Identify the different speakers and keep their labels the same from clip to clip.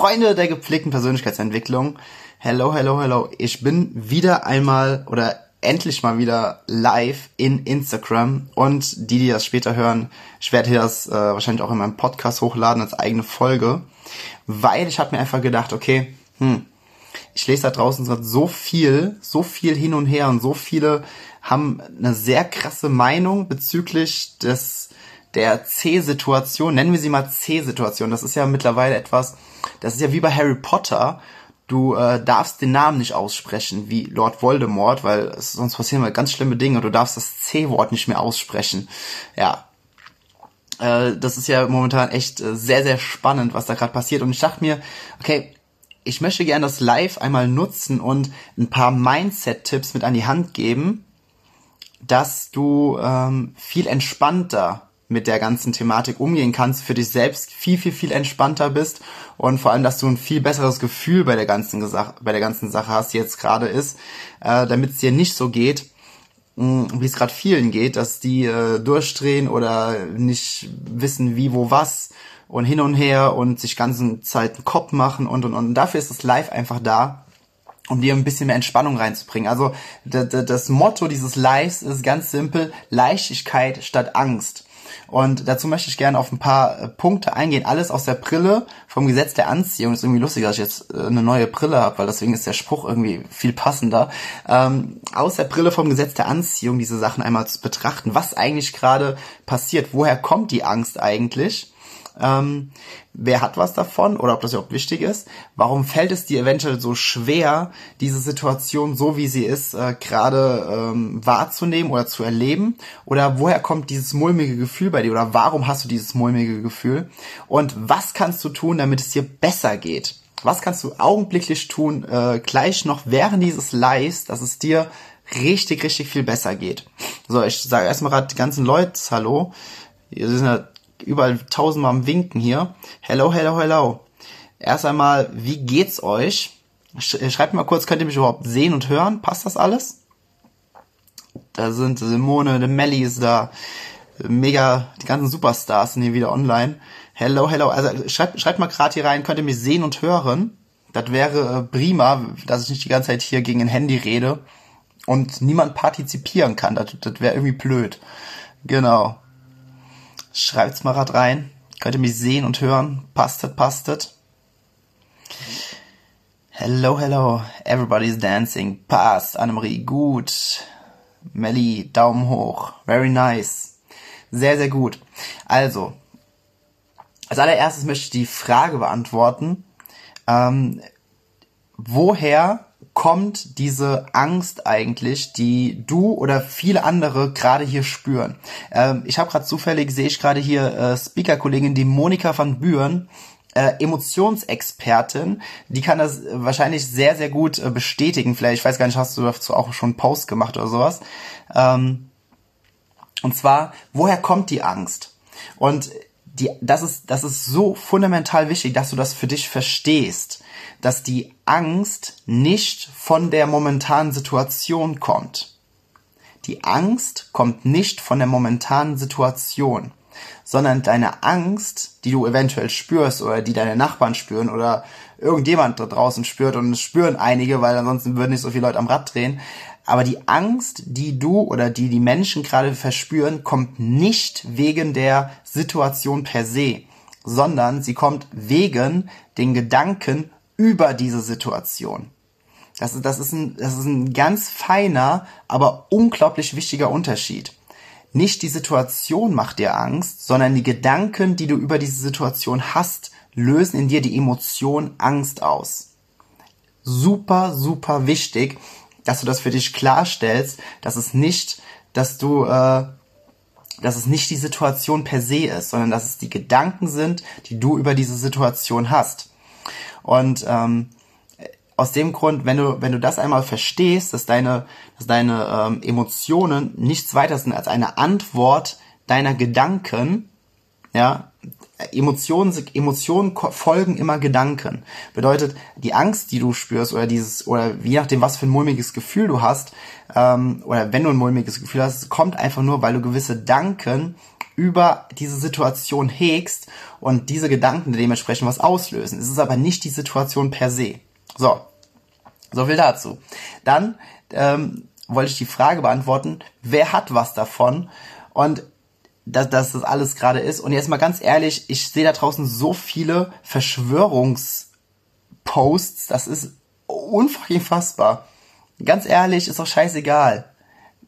Speaker 1: Freunde der gepflegten Persönlichkeitsentwicklung. Hello, hello, hello. Ich bin wieder einmal oder endlich mal wieder live in Instagram und die, die das später hören, ich werde hier das äh, wahrscheinlich auch in meinem Podcast hochladen als eigene Folge, weil ich habe mir einfach gedacht, okay, hm, ich lese da draußen so viel, so viel hin und her und so viele haben eine sehr krasse Meinung bezüglich des der C-Situation, nennen wir sie mal C-Situation. Das ist ja mittlerweile etwas, das ist ja wie bei Harry Potter. Du äh, darfst den Namen nicht aussprechen wie Lord Voldemort, weil sonst passieren mal ganz schlimme Dinge. Du darfst das C-Wort nicht mehr aussprechen. Ja, äh, das ist ja momentan echt äh, sehr, sehr spannend, was da gerade passiert. Und ich dachte mir, okay, ich möchte gerne das Live einmal nutzen und ein paar Mindset-Tipps mit an die Hand geben, dass du ähm, viel entspannter mit der ganzen Thematik umgehen kannst, für dich selbst viel, viel, viel entspannter bist und vor allem, dass du ein viel besseres Gefühl bei der ganzen, bei der ganzen Sache hast, die jetzt gerade ist, äh, damit es dir nicht so geht, wie es gerade vielen geht, dass die äh, durchdrehen oder nicht wissen, wie, wo, was und hin und her und sich ganzen Zeit einen Kopf machen und und und. dafür ist das Live einfach da, um dir ein bisschen mehr Entspannung reinzubringen. Also das Motto dieses Lives ist ganz simpel, Leichtigkeit statt Angst. Und dazu möchte ich gerne auf ein paar äh, Punkte eingehen. Alles aus der Brille vom Gesetz der Anziehung. Ist irgendwie lustig, dass ich jetzt äh, eine neue Brille habe, weil deswegen ist der Spruch irgendwie viel passender. Ähm, aus der Brille vom Gesetz der Anziehung diese Sachen einmal zu betrachten. Was eigentlich gerade passiert? Woher kommt die Angst eigentlich? Ähm, wer hat was davon oder ob das überhaupt wichtig ist. Warum fällt es dir eventuell so schwer, diese Situation so wie sie ist, äh, gerade ähm, wahrzunehmen oder zu erleben? Oder woher kommt dieses mulmige Gefühl bei dir oder warum hast du dieses mulmige Gefühl? Und was kannst du tun, damit es dir besser geht? Was kannst du augenblicklich tun, äh, gleich noch während dieses Lives, dass es dir richtig, richtig viel besser geht? So, ich sage erstmal gerade die ganzen Leute Hallo. Hier sind ja überall tausendmal am Winken hier. Hello, hello, hello. Erst einmal, wie geht's euch? Schreibt mal kurz, könnt ihr mich überhaupt sehen und hören? Passt das alles? Da sind Simone, der Melly ist da. Mega, die ganzen Superstars sind hier wieder online. Hello, hello. Also schreibt, schreibt mal gerade hier rein, könnt ihr mich sehen und hören? Das wäre äh, prima, dass ich nicht die ganze Zeit hier gegen ein Handy rede und niemand partizipieren kann. Das, das wäre irgendwie blöd. Genau. Schreibt's mal grad rein. Könnt ihr mich sehen und hören? Pastet, pastet. Hello, hello. Everybody's dancing. Passt. Annemarie, gut. Melly, Daumen hoch. Very nice. Sehr, sehr gut. Also, als allererstes möchte ich die Frage beantworten. Ähm, woher kommt diese Angst eigentlich, die du oder viele andere gerade hier spüren? Ähm, ich habe gerade zufällig, sehe ich gerade hier äh, Speaker-Kollegin, die Monika van Buren, äh, Emotionsexpertin, die kann das wahrscheinlich sehr, sehr gut äh, bestätigen. Vielleicht, ich weiß gar nicht, hast du dazu auch schon einen Post gemacht oder sowas. Ähm, und zwar, woher kommt die Angst? Und die, das ist, das ist so fundamental wichtig, dass du das für dich verstehst dass die Angst nicht von der momentanen Situation kommt. Die Angst kommt nicht von der momentanen Situation, sondern deine Angst, die du eventuell spürst oder die deine Nachbarn spüren oder irgendjemand da draußen spürt und es spüren einige, weil ansonsten würden nicht so viele Leute am Rad drehen. Aber die Angst, die du oder die die Menschen gerade verspüren, kommt nicht wegen der Situation per se, sondern sie kommt wegen den Gedanken über diese Situation. Das ist, das ist, ein, das ist ein ganz feiner, aber unglaublich wichtiger Unterschied. Nicht die Situation macht dir Angst, sondern die Gedanken, die du über diese Situation hast, lösen in dir die Emotion Angst aus. Super, super wichtig, dass du das für dich klarstellst, dass es nicht, dass du äh, dass es nicht die Situation per se ist, sondern dass es die Gedanken sind, die du über diese Situation hast. Und ähm, aus dem Grund, wenn du, wenn du das einmal verstehst, dass deine, dass deine ähm, Emotionen nichts weiter sind als eine Antwort deiner Gedanken, ja, Emotionen, Emotionen folgen immer Gedanken. Bedeutet, die Angst, die du spürst, oder dieses, oder je nachdem, was für ein mulmiges Gefühl du hast, ähm, oder wenn du ein mulmiges Gefühl hast, kommt einfach nur, weil du gewisse Gedanken über diese Situation hegst und diese Gedanken dementsprechend was auslösen. Es ist aber nicht die Situation per se. So, so viel dazu. Dann ähm, wollte ich die Frage beantworten, wer hat was davon? Und dass, dass das alles gerade ist. Und jetzt mal ganz ehrlich, ich sehe da draußen so viele Verschwörungsposts, das ist unfucking fassbar. Ganz ehrlich, ist doch scheißegal.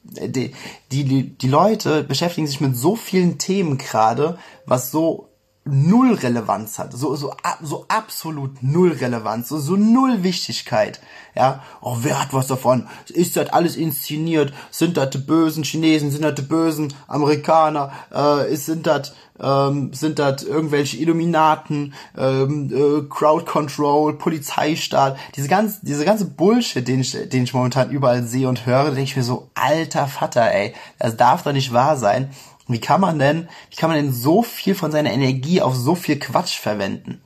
Speaker 1: Die, die, die Leute beschäftigen sich mit so vielen Themen gerade, was so null Relevanz hat, so so so absolut null Relevanz, so so null Wichtigkeit, ja. Oh, wer hat was davon? Ist das alles inszeniert? Sind das die bösen Chinesen? Sind das die bösen Amerikaner? Äh, sind das ähm, sind das irgendwelche Illuminaten, ähm, äh, Crowd Control, Polizeistaat, diese ganze diese ganze Bullshit, den ich den ich momentan überall sehe und höre, denke ich mir so alter Vater, ey, das darf doch nicht wahr sein. Wie kann man denn, wie kann man denn so viel von seiner Energie auf so viel Quatsch verwenden?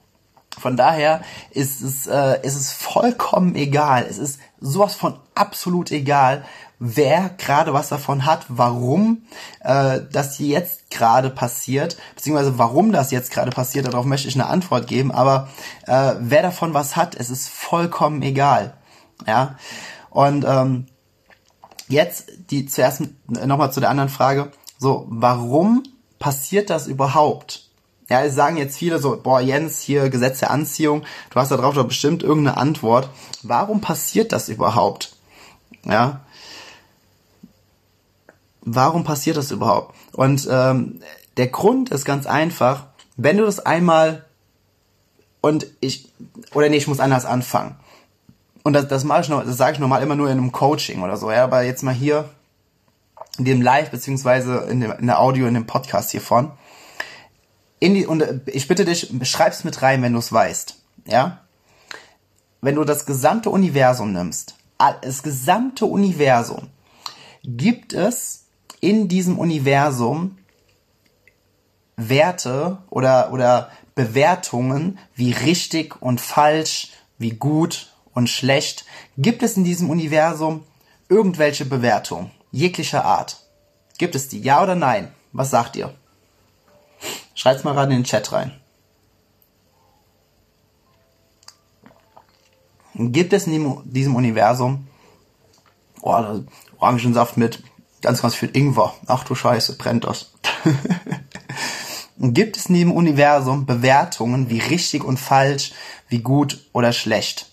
Speaker 1: Von daher ist es, äh, ist es vollkommen egal. Es ist sowas von absolut egal, wer gerade was davon hat, warum äh, das jetzt gerade passiert, beziehungsweise warum das jetzt gerade passiert, darauf möchte ich eine Antwort geben, aber äh, wer davon was hat, es ist vollkommen egal. Ja. Und ähm, jetzt die zuerst nochmal zu der anderen Frage. So, warum passiert das überhaupt? Ja, es sagen jetzt viele so, boah, Jens, hier Gesetz der Anziehung, du hast darauf doch bestimmt irgendeine Antwort. Warum passiert das überhaupt? Ja. Warum passiert das überhaupt? Und ähm, der Grund ist ganz einfach, wenn du das einmal und ich oder nee, ich muss anders anfangen. Und das, das mache ich noch, das sage ich normal immer nur in einem Coaching oder so, ja, aber jetzt mal hier in dem Live beziehungsweise in, dem, in der Audio, in dem Podcast hiervon. In die, und ich bitte dich, schreib's mit rein, wenn du es weißt. Ja? Wenn du das gesamte Universum nimmst, das gesamte Universum, gibt es in diesem Universum Werte oder, oder Bewertungen wie richtig und falsch, wie gut und schlecht. Gibt es in diesem Universum irgendwelche Bewertungen? jeglicher Art. Gibt es die? Ja oder nein? Was sagt ihr? Schreibt's mal gerade in den Chat rein. Gibt es in diesem Universum oh, Orangensaft mit ganz, ganz viel Ingwer. Ach du Scheiße, brennt das. Gibt es diesem Universum Bewertungen wie richtig und falsch, wie gut oder schlecht?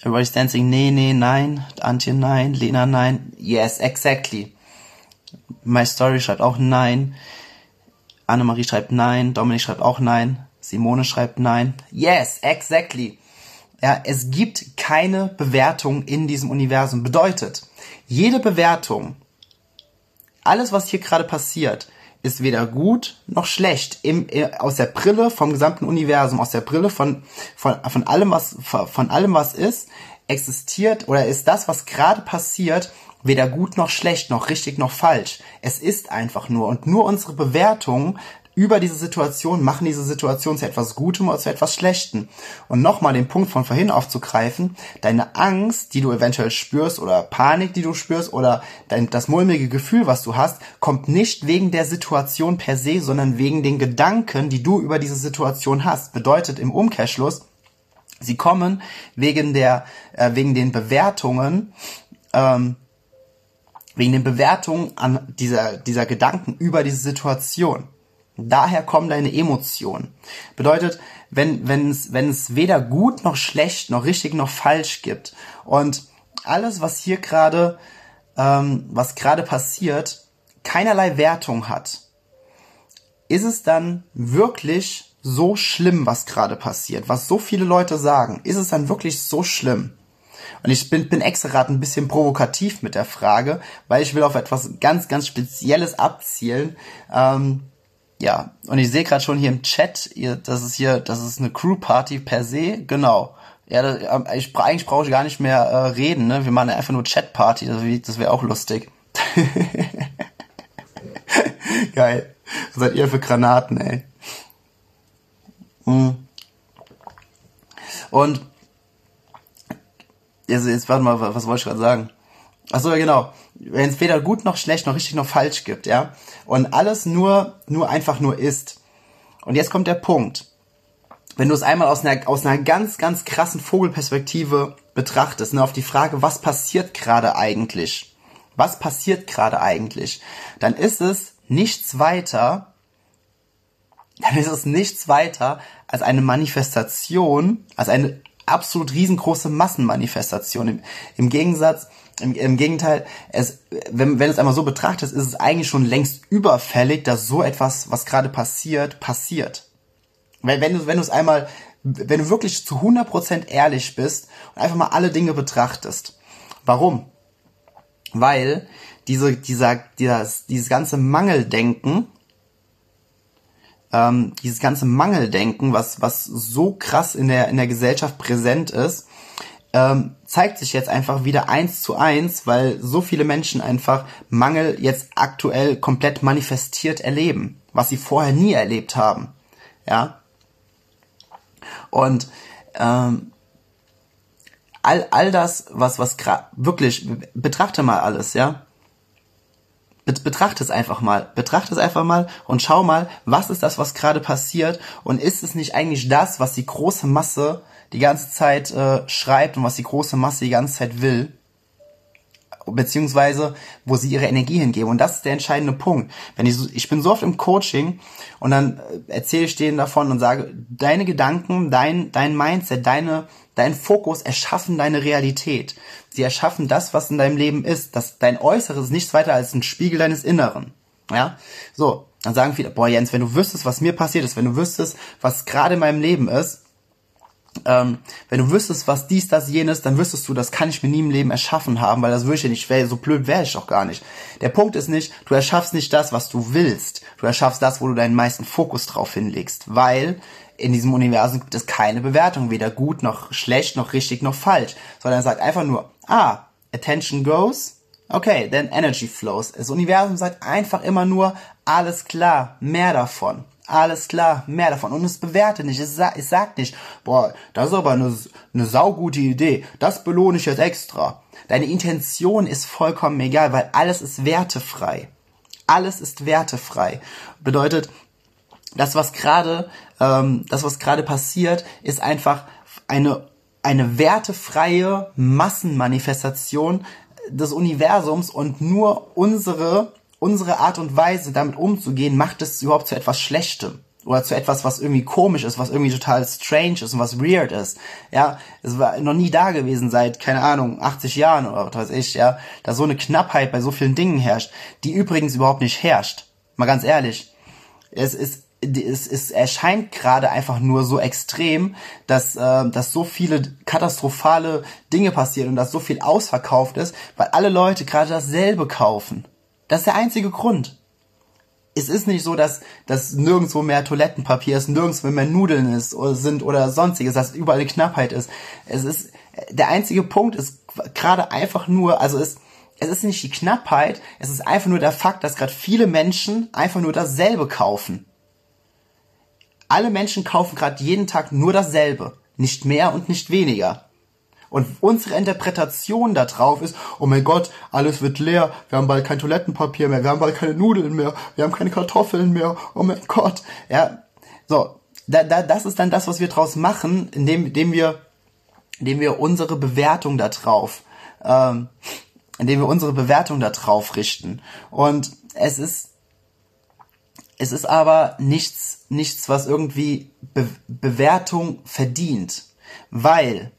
Speaker 1: Everybody's Dancing, nee, nee, nein. Antje, nein. Lena, nein. Yes, exactly. My Story schreibt auch nein. Annemarie schreibt nein. Dominik schreibt auch nein. Simone schreibt nein. Yes, exactly. Ja, es gibt keine Bewertung in diesem Universum. Bedeutet, jede Bewertung, alles was hier gerade passiert, ist weder gut noch schlecht im, äh, aus der Brille vom gesamten Universum, aus der Brille von, von, von allem, was, von allem, was ist, existiert oder ist das, was gerade passiert, weder gut noch schlecht, noch richtig noch falsch. Es ist einfach nur und nur unsere Bewertung über diese Situation machen diese Situation zu etwas Gutem oder zu etwas Schlechtem. Und nochmal den Punkt von vorhin aufzugreifen, deine Angst, die du eventuell spürst oder Panik, die du spürst oder dein, das mulmige Gefühl, was du hast, kommt nicht wegen der Situation per se, sondern wegen den Gedanken, die du über diese Situation hast. Bedeutet im Umkehrschluss, sie kommen wegen der, äh, wegen den Bewertungen, ähm, wegen den Bewertungen an dieser, dieser Gedanken über diese Situation. Daher kommen deine Emotionen. Bedeutet, wenn, wenn es, wenn es weder gut noch schlecht, noch richtig noch falsch gibt und alles, was hier gerade, ähm, was gerade passiert, keinerlei Wertung hat, ist es dann wirklich so schlimm, was gerade passiert, was so viele Leute sagen? Ist es dann wirklich so schlimm? Und ich bin, bin extra gerade ein bisschen provokativ mit der Frage, weil ich will auf etwas ganz, ganz Spezielles abzielen. Ähm, ja, und ich sehe gerade schon hier im Chat, ihr, das ist hier, das ist eine Crew-Party per se, genau. Ja, das, ähm, ich, eigentlich brauche ich gar nicht mehr äh, reden, ne? Wir machen einfach nur Chat-Party, das, das wäre auch lustig. Geil. Was seid ihr für Granaten, ey? Mhm. Und jetzt, jetzt warte mal, was wollte ich gerade sagen? Achso, ja genau. Wenn es weder gut noch schlecht noch richtig noch falsch gibt, ja. Und alles nur, nur einfach nur ist. Und jetzt kommt der Punkt. Wenn du es einmal aus einer, aus einer ganz, ganz krassen Vogelperspektive betrachtest, ne, auf die Frage, was passiert gerade eigentlich? Was passiert gerade eigentlich? Dann ist es nichts weiter, dann ist es nichts weiter als eine Manifestation, als eine absolut riesengroße Massenmanifestation. Im, im Gegensatz, im, im Gegenteil, es, wenn, wenn es einmal so betrachtet, ist es eigentlich schon längst überfällig, dass so etwas, was gerade passiert, passiert. Weil wenn du, wenn du es einmal, wenn du wirklich zu 100% ehrlich bist und einfach mal alle Dinge betrachtest. Warum? Weil diese, dieser, dieser, dieses ganze Mangeldenken, ähm, dieses ganze Mangeldenken, was, was so krass in der, in der Gesellschaft präsent ist, ähm, zeigt sich jetzt einfach wieder eins zu eins, weil so viele Menschen einfach Mangel jetzt aktuell komplett manifestiert erleben, was sie vorher nie erlebt haben. Ja. Und ähm, all, all das, was, was wirklich, betrachte mal alles, ja betrachte es einfach mal, betrachte es einfach mal und schau mal, was ist das, was gerade passiert und ist es nicht eigentlich das, was die große Masse die ganze Zeit äh, schreibt und was die große Masse die ganze Zeit will? beziehungsweise wo sie ihre Energie hingeben. Und das ist der entscheidende Punkt. Wenn ich, so, ich bin so oft im Coaching und dann äh, erzähle ich denen davon und sage, deine Gedanken, dein, dein Mindset, deine, dein Fokus erschaffen deine Realität. Sie erschaffen das, was in deinem Leben ist. Das, dein Äußeres ist nichts weiter als ein Spiegel deines Inneren. Ja, so. Dann sagen viele, boah Jens, wenn du wüsstest, was mir passiert ist, wenn du wüsstest, was gerade in meinem Leben ist, ähm, wenn du wüsstest, was dies, das, jenes, dann wüsstest du, das kann ich mir nie im Leben erschaffen haben, weil das würde ich ja nicht, wär, so blöd wäre ich doch gar nicht. Der Punkt ist nicht, du erschaffst nicht das, was du willst. Du erschaffst das, wo du deinen meisten Fokus drauf hinlegst, weil in diesem Universum gibt es keine Bewertung, weder gut noch schlecht, noch richtig noch falsch, sondern er sagt einfach nur, ah, attention goes, okay, then energy flows. Das Universum sagt einfach immer nur, alles klar, mehr davon. Alles klar, mehr davon. Und es bewertet nicht. Es, sa es sagt nicht, boah, das ist aber eine, eine saugute Idee. Das belohne ich jetzt extra. Deine Intention ist vollkommen egal, weil alles ist wertefrei. Alles ist wertefrei. Bedeutet, das, was gerade, ähm, das, was gerade passiert, ist einfach eine, eine wertefreie Massenmanifestation des Universums und nur unsere unsere Art und Weise, damit umzugehen, macht es überhaupt zu etwas Schlechtem oder zu etwas, was irgendwie komisch ist, was irgendwie total strange ist und was weird ist. Ja, es war noch nie da gewesen seit, keine Ahnung, 80 Jahren oder was weiß ich, ja, da so eine Knappheit bei so vielen Dingen herrscht, die übrigens überhaupt nicht herrscht. Mal ganz ehrlich. Es ist, es, es erscheint gerade einfach nur so extrem, dass, äh, dass so viele katastrophale Dinge passieren und dass so viel ausverkauft ist, weil alle Leute gerade dasselbe kaufen. Das ist der einzige Grund. Es ist nicht so, dass, dass nirgendwo mehr Toilettenpapier ist, nirgendwo mehr Nudeln ist oder sind oder sonstiges, dass überall eine Knappheit ist. Es ist, der einzige Punkt ist gerade einfach nur, also es, es ist nicht die Knappheit, es ist einfach nur der Fakt, dass gerade viele Menschen einfach nur dasselbe kaufen. Alle Menschen kaufen gerade jeden Tag nur dasselbe. Nicht mehr und nicht weniger. Und unsere Interpretation da drauf ist, oh mein Gott, alles wird leer, wir haben bald kein Toilettenpapier mehr, wir haben bald keine Nudeln mehr, wir haben keine Kartoffeln mehr, oh mein Gott. Ja, so, da, da, das ist dann das, was wir draus machen, indem, indem wir, indem wir unsere Bewertung da drauf, ähm, indem wir unsere Bewertung da drauf richten. Und es ist, es ist aber nichts, nichts, was irgendwie Be Bewertung verdient. Weil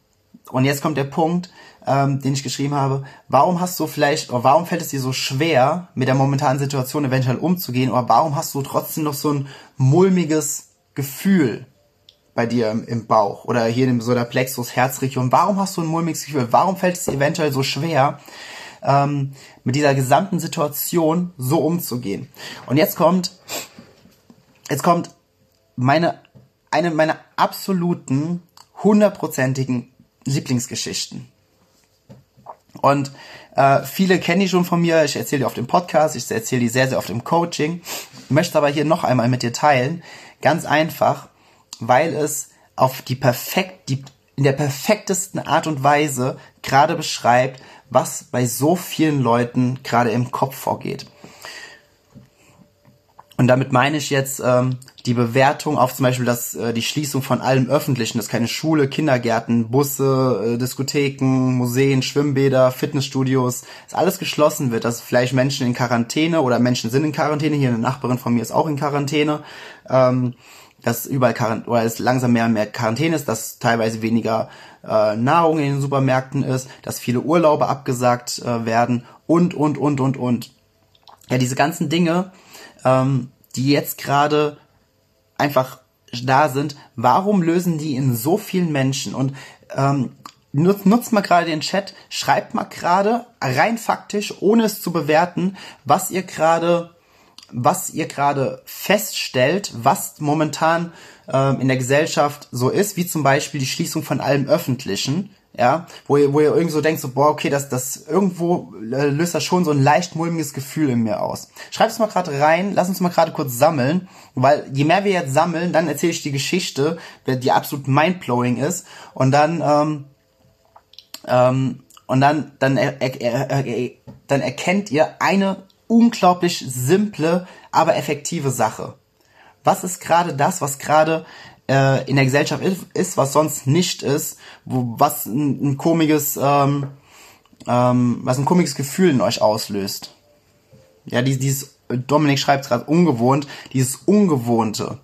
Speaker 1: und jetzt kommt der Punkt, ähm, den ich geschrieben habe. Warum hast du vielleicht, oder warum fällt es dir so schwer, mit der momentanen Situation eventuell umzugehen, oder warum hast du trotzdem noch so ein mulmiges Gefühl bei dir im, im Bauch oder hier in so der Plexus Herzregion? Warum hast du ein mulmiges Gefühl? Warum fällt es dir eventuell so schwer, ähm, mit dieser gesamten Situation so umzugehen? Und jetzt kommt, jetzt kommt meine, eine meiner absoluten, hundertprozentigen Lieblingsgeschichten. Und äh, viele kennen die schon von mir. Ich erzähle die auf dem Podcast, ich erzähle die sehr, sehr oft im Coaching. Möchte aber hier noch einmal mit dir teilen. Ganz einfach, weil es auf die perfekt, die, in der perfektesten Art und Weise gerade beschreibt, was bei so vielen Leuten gerade im Kopf vorgeht. Und damit meine ich jetzt ähm, die Bewertung auf zum Beispiel das, äh, die Schließung von allem Öffentlichen, dass keine Schule, Kindergärten, Busse, äh, Diskotheken, Museen, Schwimmbäder, Fitnessstudios, dass alles geschlossen wird, dass vielleicht Menschen in Quarantäne oder Menschen sind in Quarantäne, hier eine Nachbarin von mir ist auch in Quarantäne, ähm, dass überall Quarant oder es langsam mehr und mehr Quarantäne ist, dass teilweise weniger äh, Nahrung in den Supermärkten ist, dass viele Urlaube abgesagt äh, werden und, und, und, und, und. Ja, diese ganzen Dinge, ähm, die jetzt gerade einfach da sind, warum lösen die in so vielen Menschen? Und ähm, nutzt, nutzt mal gerade den Chat, schreibt mal gerade rein faktisch, ohne es zu bewerten, was ihr gerade was ihr gerade feststellt, was momentan ähm, in der Gesellschaft so ist, wie zum Beispiel die Schließung von allem Öffentlichen ja, wo ihr, wo ihr irgendwie so denkt, so, boah, okay, das, das irgendwo äh, löst das schon so ein leicht mulmiges Gefühl in mir aus. Schreibt es mal gerade rein, lass uns mal gerade kurz sammeln, weil je mehr wir jetzt sammeln, dann erzähle ich die Geschichte, die absolut mindblowing ist, und dann, ähm, ähm, und dann, dann, er, er, er, dann erkennt ihr eine unglaublich simple, aber effektive Sache. Was ist gerade das, was gerade äh, in der Gesellschaft ist, was sonst nicht ist, wo, was ein, ein komisches, ähm, ähm, was ein komisches Gefühl in euch auslöst. Ja, dieses, dieses Dominik schreibt gerade ungewohnt, dieses Ungewohnte.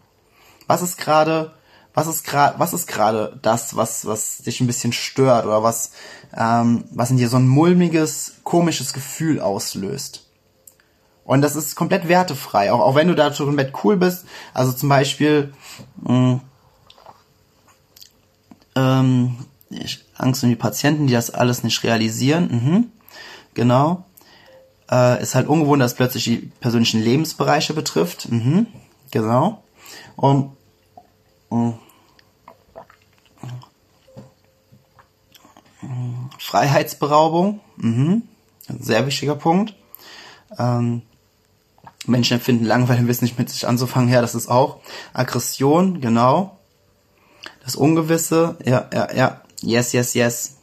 Speaker 1: Was ist gerade, was ist gerade, was ist gerade das, was, was dich ein bisschen stört oder was, ähm, was in dir so ein mulmiges, komisches Gefühl auslöst? Und das ist komplett wertefrei, auch, auch wenn du da komplett cool bist. Also zum Beispiel, mh, mm, ähm, Angst um die Patienten, die das alles nicht realisieren. Mhm. Genau. Äh, ist halt ungewohnt, dass plötzlich die persönlichen Lebensbereiche betrifft. Mhm. Genau. Und mh. Freiheitsberaubung. Mhm. Sehr wichtiger Punkt. Ähm, Menschen empfinden Langweile, wissen nicht mit sich anzufangen. Ja, das ist auch Aggression, genau. Das Ungewisse, ja, ja, ja, yes, yes, yes.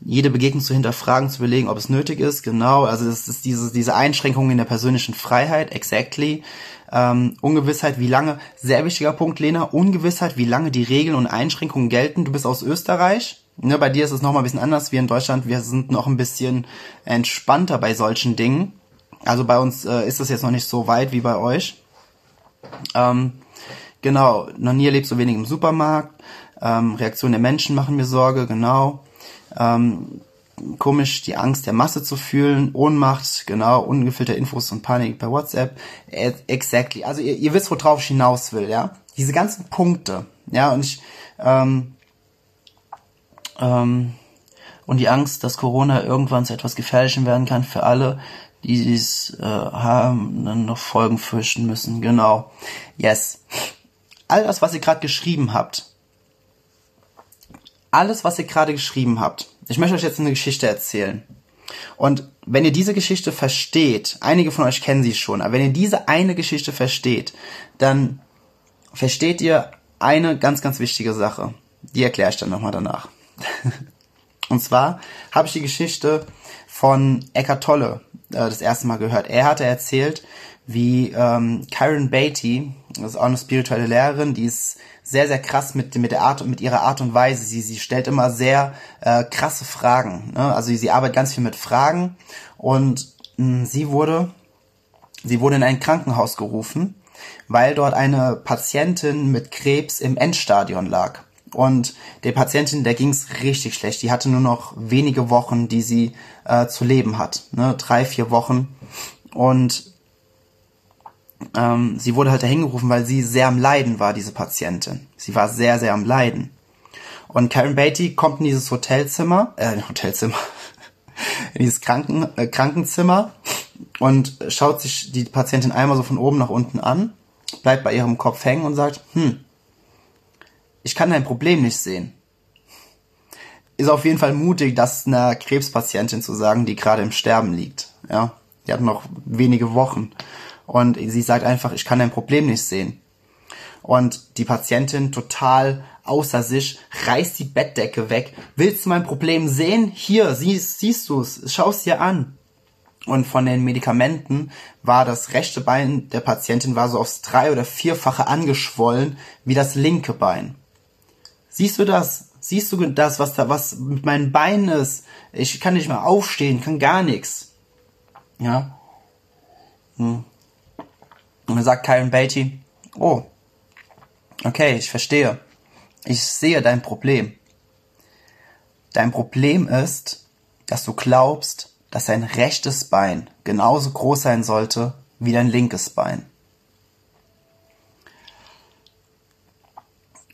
Speaker 1: Jede Begegnung zu hinterfragen, zu überlegen, ob es nötig ist, genau. Also das ist diese, diese Einschränkung in der persönlichen Freiheit, exactly. Ähm, Ungewissheit, wie lange, sehr wichtiger Punkt, Lena, Ungewissheit, wie lange die Regeln und Einschränkungen gelten. Du bist aus Österreich, ne, bei dir ist es nochmal ein bisschen anders wie in Deutschland. Wir sind noch ein bisschen entspannter bei solchen Dingen. Also bei uns äh, ist es jetzt noch nicht so weit wie bei euch. Ähm, Genau, noch nie erlebt so wenig im Supermarkt. Ähm, Reaktionen der Menschen machen mir Sorge, genau. Ähm, komisch, die Angst der Masse zu fühlen, Ohnmacht, genau, ungefilterte Infos und Panik per WhatsApp. Exactly. Also ihr, ihr wisst, worauf ich hinaus will, ja. Diese ganzen Punkte, ja, und ich, ähm, ähm, und die Angst, dass Corona irgendwann zu etwas Gefährlichem werden kann für alle, die dies äh, haben, dann noch Folgen fürchten müssen. Genau. Yes all das, was ihr gerade geschrieben habt, alles, was ihr gerade geschrieben habt, ich möchte euch jetzt eine Geschichte erzählen. Und wenn ihr diese Geschichte versteht, einige von euch kennen sie schon, aber wenn ihr diese eine Geschichte versteht, dann versteht ihr eine ganz, ganz wichtige Sache. Die erkläre ich dann nochmal danach. Und zwar habe ich die Geschichte von Eckhart Tolle äh, das erste Mal gehört. Er hatte erzählt, wie ähm, Karen Beatty, das ist auch eine spirituelle Lehrerin, die ist sehr, sehr krass mit, mit der Art mit ihrer Art und Weise. Sie, sie stellt immer sehr äh, krasse Fragen. Ne? Also sie arbeitet ganz viel mit Fragen und mh, hm, sie wurde, sie wurde in ein Krankenhaus gerufen, weil dort eine Patientin mit Krebs im Endstadion lag. Und der Patientin, der ging's richtig schlecht. Die hatte nur noch wenige Wochen, die sie äh, zu leben hat. Ne? Drei, vier Wochen. Und ähm, sie wurde halt dahin gerufen, weil sie sehr am Leiden war, diese Patientin. Sie war sehr, sehr am Leiden. Und Karen Beatty kommt in dieses Hotelzimmer, äh, Hotelzimmer, in dieses Kranken, äh, Krankenzimmer und schaut sich die Patientin einmal so von oben nach unten an, bleibt bei ihrem Kopf hängen und sagt, hm, ich kann dein Problem nicht sehen. Ist auf jeden Fall mutig, das einer Krebspatientin zu sagen, die gerade im Sterben liegt. Ja, die hat noch wenige Wochen. Und sie sagt einfach, ich kann dein Problem nicht sehen. Und die Patientin total außer sich, reißt die Bettdecke weg. Willst du mein Problem sehen? Hier, siehst, siehst du es, schau es dir an. Und von den Medikamenten war das rechte Bein der Patientin war so aufs drei- oder vierfache angeschwollen wie das linke Bein. Siehst du das? Siehst du das, was da, was mit meinen Beinen ist? Ich kann nicht mehr aufstehen, kann gar nichts. Ja. Hm. Und dann sagt Kyron Beatty, oh, okay, ich verstehe. Ich sehe dein Problem. Dein Problem ist, dass du glaubst, dass dein rechtes Bein genauso groß sein sollte wie dein linkes Bein.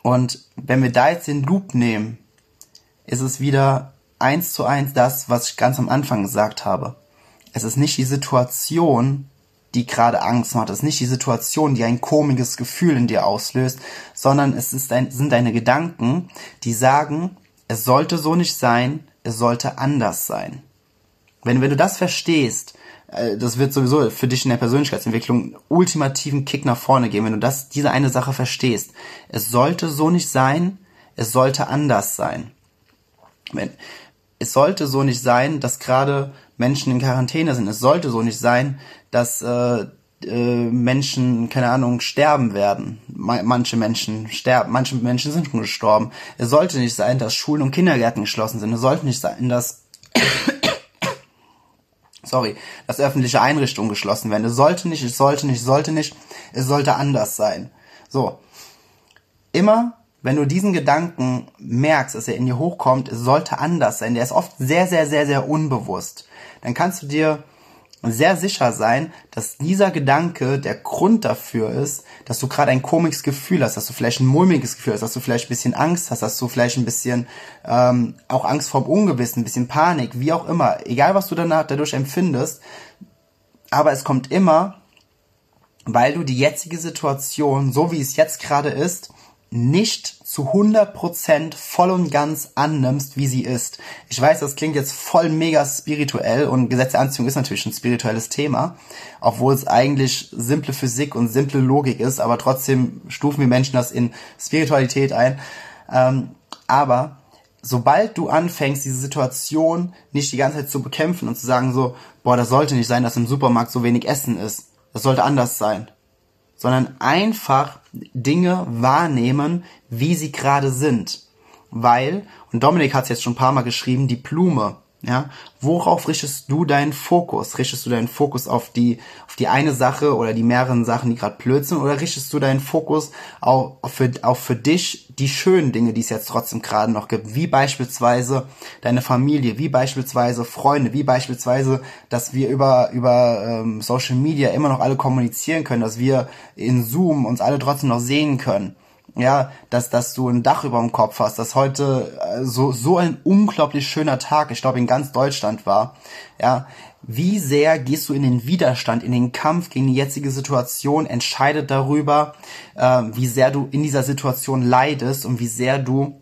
Speaker 1: Und wenn wir da jetzt den Loop nehmen, ist es wieder eins zu eins das, was ich ganz am Anfang gesagt habe. Es ist nicht die Situation, die gerade Angst macht. Es ist nicht die Situation, die ein komisches Gefühl in dir auslöst, sondern es ist ein, sind deine Gedanken, die sagen, es sollte so nicht sein, es sollte anders sein. Wenn, wenn du das verstehst, äh, das wird sowieso für dich in der Persönlichkeitsentwicklung ultimativen Kick nach vorne geben, wenn du das, diese eine Sache verstehst. Es sollte so nicht sein, es sollte anders sein. Wenn, es sollte so nicht sein, dass gerade Menschen in Quarantäne sind. Es sollte so nicht sein, dass äh, äh, Menschen, keine Ahnung, sterben werden. Manche Menschen sterben, manche Menschen sind schon gestorben. Es sollte nicht sein, dass Schulen und Kindergärten geschlossen sind. Es sollte nicht sein, dass sorry, dass öffentliche Einrichtungen geschlossen werden. Es sollte nicht, es sollte nicht, es sollte nicht, es sollte anders sein. So. Immer wenn du diesen Gedanken merkst, dass er in dir hochkommt, es sollte anders sein, der ist oft sehr, sehr, sehr, sehr unbewusst, dann kannst du dir sehr sicher sein, dass dieser Gedanke der Grund dafür ist, dass du gerade ein komisches Gefühl hast, dass du vielleicht ein mulmiges Gefühl hast, dass du vielleicht ein bisschen Angst hast, dass du vielleicht ein bisschen ähm, auch Angst vorm Ungewissen, ein bisschen Panik, wie auch immer, egal was du danach dadurch empfindest, aber es kommt immer, weil du die jetzige Situation, so wie es jetzt gerade ist, nicht zu 100% voll und ganz annimmst, wie sie ist. Ich weiß, das klingt jetzt voll mega spirituell und Gesetz der Anziehung ist natürlich ein spirituelles Thema, obwohl es eigentlich simple Physik und simple Logik ist, aber trotzdem stufen wir Menschen das in Spiritualität ein. Ähm, aber sobald du anfängst, diese Situation nicht die ganze Zeit zu bekämpfen und zu sagen so, boah, das sollte nicht sein, dass im Supermarkt so wenig Essen ist. Das sollte anders sein sondern einfach Dinge wahrnehmen, wie sie gerade sind. Weil, und Dominik hat es jetzt schon ein paar Mal geschrieben, die Blume ja, worauf richtest du deinen Fokus? Richtest du deinen Fokus auf die, auf die eine Sache oder die mehreren Sachen, die gerade blöd sind, oder richtest du deinen Fokus auch für, auch für dich die schönen Dinge, die es jetzt trotzdem gerade noch gibt, wie beispielsweise deine Familie, wie beispielsweise Freunde, wie beispielsweise, dass wir über, über ähm, Social Media immer noch alle kommunizieren können, dass wir in Zoom uns alle trotzdem noch sehen können ja, dass, dass du ein Dach über dem Kopf hast, dass heute äh, so, so ein unglaublich schöner Tag, ich glaube in ganz Deutschland war, ja, wie sehr gehst du in den Widerstand, in den Kampf gegen die jetzige Situation, entscheidet darüber, äh, wie sehr du in dieser Situation leidest und wie sehr du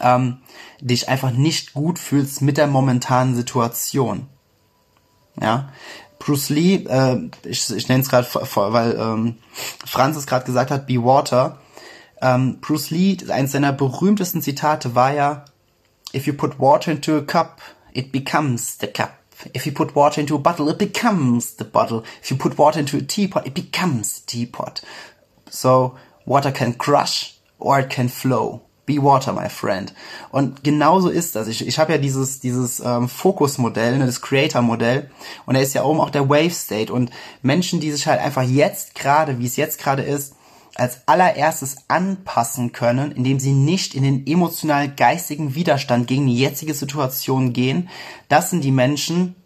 Speaker 1: ähm, dich einfach nicht gut fühlst mit der momentanen Situation. Ja, Bruce Lee, äh, ich, ich nenne es gerade, weil ähm, Franz es gerade gesagt hat, Be Water ähm, Bruce Lee, eines seiner berühmtesten Zitate war ja, If you put water into a cup, it becomes the cup. If you put water into a bottle, it becomes the bottle. If you put water into a teapot, it becomes teapot. So, water can crush or it can flow. Be water, my friend. Und genauso ist das. Ich, ich habe ja dieses, dieses ähm, Fokus-Modell, ne, das Creator-Modell. Und da ist ja oben auch der Wave-State. Und Menschen, die sich halt einfach jetzt gerade, wie es jetzt gerade ist, als allererstes anpassen können, indem sie nicht in den emotional geistigen Widerstand gegen die jetzige Situation gehen. Das sind die Menschen,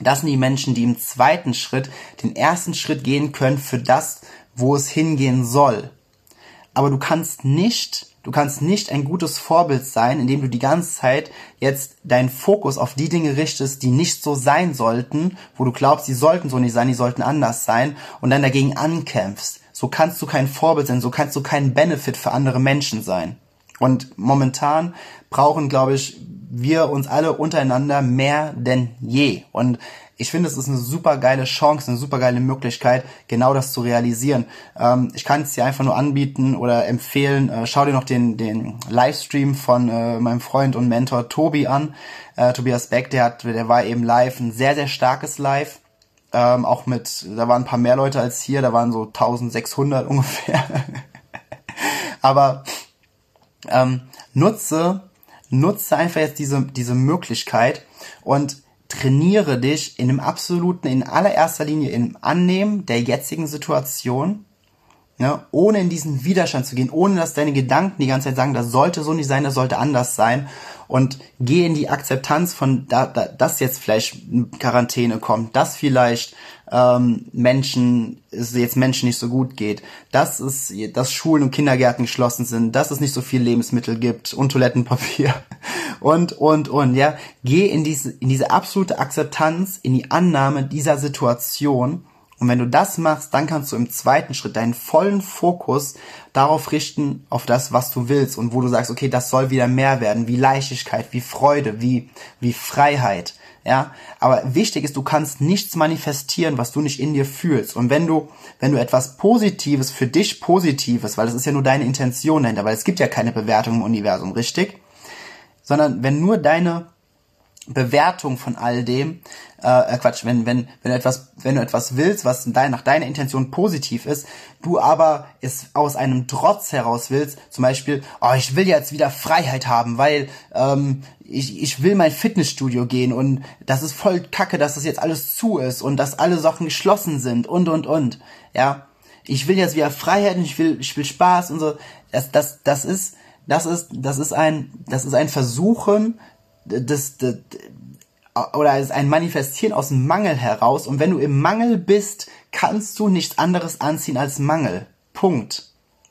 Speaker 1: Das sind die Menschen, die im zweiten Schritt den ersten Schritt gehen können für das, wo es hingehen soll. Aber du kannst nicht, du kannst nicht ein gutes Vorbild sein, indem du die ganze Zeit jetzt deinen Fokus auf die Dinge richtest, die nicht so sein sollten, wo du glaubst, die sollten so nicht sein, die sollten anders sein und dann dagegen ankämpfst. So kannst du kein Vorbild sein, so kannst du kein Benefit für andere Menschen sein. Und momentan brauchen, glaube ich, wir uns alle untereinander mehr denn je. Und ich finde, es ist eine super geile Chance, eine super geile Möglichkeit, genau das zu realisieren. Ähm, ich kann es dir einfach nur anbieten oder empfehlen, äh, schau dir noch den, den Livestream von äh, meinem Freund und Mentor Tobi an. Äh, Tobias Beck, der hat, der war eben live, ein sehr, sehr starkes Live. Ähm, auch mit, da waren ein paar mehr Leute als hier, da waren so 1600 ungefähr. Aber ähm, nutze, nutze einfach jetzt diese, diese Möglichkeit und trainiere dich in dem absoluten, in allererster Linie im Annehmen der jetzigen Situation, ne, ohne in diesen Widerstand zu gehen, ohne dass deine Gedanken die ganze Zeit sagen, das sollte so nicht sein, das sollte anders sein und geh in die Akzeptanz von, da, da, dass jetzt vielleicht Quarantäne kommt, dass vielleicht ähm, Menschen, es jetzt Menschen nicht so gut geht, dass es, dass Schulen und Kindergärten geschlossen sind, dass es nicht so viel Lebensmittel gibt und Toilettenpapier und, und, und, ja. Geh in diese, in diese absolute Akzeptanz, in die Annahme dieser Situation. Und wenn du das machst, dann kannst du im zweiten Schritt deinen vollen Fokus darauf richten, auf das, was du willst und wo du sagst, okay, das soll wieder mehr werden, wie Leichtigkeit, wie Freude, wie, wie Freiheit ja. Aber wichtig ist, du kannst nichts manifestieren, was du nicht in dir fühlst. Und wenn du, wenn du etwas Positives für dich Positives, weil das ist ja nur deine Intention dahinter, weil es gibt ja keine Bewertung im Universum, richtig? Sondern wenn nur deine Bewertung von all dem, äh, äh, Quatsch, wenn, wenn, wenn du etwas, wenn du etwas willst, was dein, nach deiner Intention positiv ist, du aber es aus einem Trotz heraus willst, zum Beispiel, oh, ich will jetzt wieder Freiheit haben, weil ähm, ich, ich will mein Fitnessstudio gehen und das ist voll kacke, dass das jetzt alles zu ist und dass alle Sachen geschlossen sind und und und. Ja. Ich will jetzt wieder Freiheit und ich will, ich will Spaß und so. Das, das, das ist, das ist, das ist ein, das ist ein Versuchen, das, das oder ist ein Manifestieren aus dem Mangel heraus. Und wenn du im Mangel bist, kannst du nichts anderes anziehen als Mangel. Punkt.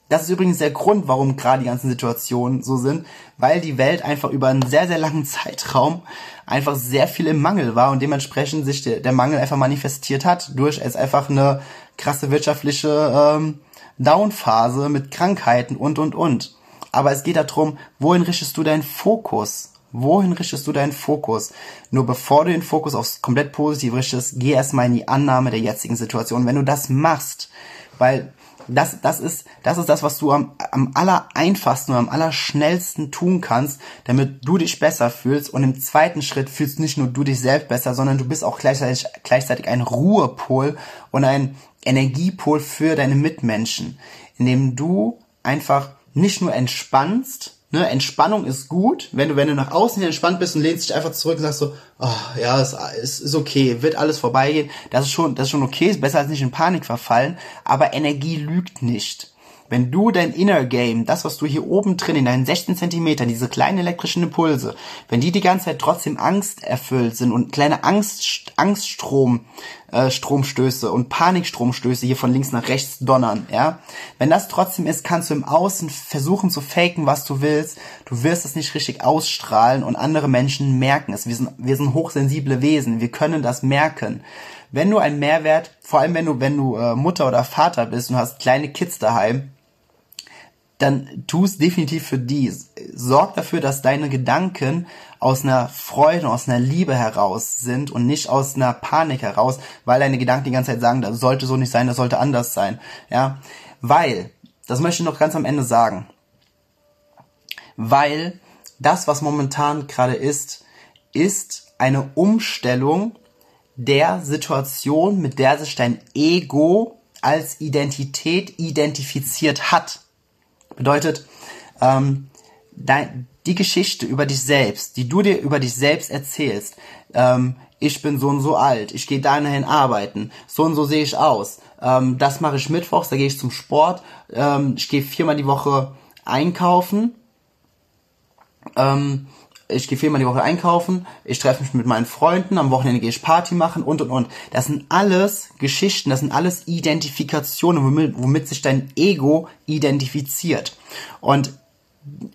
Speaker 1: Das ist übrigens der Grund, warum gerade die ganzen Situationen so sind, weil die Welt einfach über einen sehr, sehr langen Zeitraum einfach sehr viel im Mangel war und dementsprechend sich der, der Mangel einfach manifestiert hat durch es einfach eine krasse wirtschaftliche ähm, Downphase mit Krankheiten und und und. Aber es geht darum, wohin richtest du deinen Fokus? Wohin richtest du deinen Fokus? Nur bevor du den Fokus aufs komplett Positive richtest, geh erstmal in die Annahme der jetzigen Situation. Wenn du das machst, weil das, das ist, das ist das, was du am, am aller einfachsten und am allerschnellsten tun kannst, damit du dich besser fühlst. Und im zweiten Schritt fühlst nicht nur du dich selbst besser, sondern du bist auch gleichzeitig, gleichzeitig ein Ruhepol und ein Energiepol für deine Mitmenschen, indem du einfach nicht nur entspannst, Ne, Entspannung ist gut, wenn du, wenn du nach außen hin entspannt bist und lehnst dich einfach zurück und sagst so, oh, ja, es ist, ist okay, wird alles vorbeigehen. Das ist schon, das ist schon okay, ist besser als nicht in Panik verfallen, aber Energie lügt nicht. Wenn du dein Inner Game, das, was du hier oben drin in deinen 16 Zentimetern, diese kleinen elektrischen Impulse, wenn die die ganze Zeit trotzdem Angst erfüllt sind und kleine Angst, Angststrom, äh, Stromstöße und Panikstromstöße hier von links nach rechts donnern, ja, wenn das trotzdem ist, kannst du im Außen versuchen zu faken, was du willst. Du wirst es nicht richtig ausstrahlen und andere Menschen merken es. Wir sind, wir sind hochsensible Wesen. Wir können das merken wenn du einen Mehrwert, vor allem wenn du, wenn du äh, Mutter oder Vater bist und hast kleine Kids daheim, dann tu es definitiv für die. Sorg dafür, dass deine Gedanken aus einer Freude, aus einer Liebe heraus sind und nicht aus einer Panik heraus, weil deine Gedanken die ganze Zeit sagen, das sollte so nicht sein, das sollte anders sein. Ja, weil, das möchte ich noch ganz am Ende sagen, weil das, was momentan gerade ist, ist eine Umstellung der Situation, mit der sich dein Ego als Identität identifiziert hat. Bedeutet, ähm, dein, die Geschichte über dich selbst, die du dir über dich selbst erzählst, ähm, ich bin so und so alt, ich gehe dahin arbeiten, so und so sehe ich aus, ähm, das mache ich mittwochs, da gehe ich zum Sport, ähm, ich gehe viermal die Woche einkaufen, ähm, ich gehe viermal die Woche einkaufen, ich treffe mich mit meinen Freunden, am Wochenende gehe ich Party machen und und und. Das sind alles Geschichten, das sind alles Identifikationen, womit, womit sich dein Ego identifiziert. Und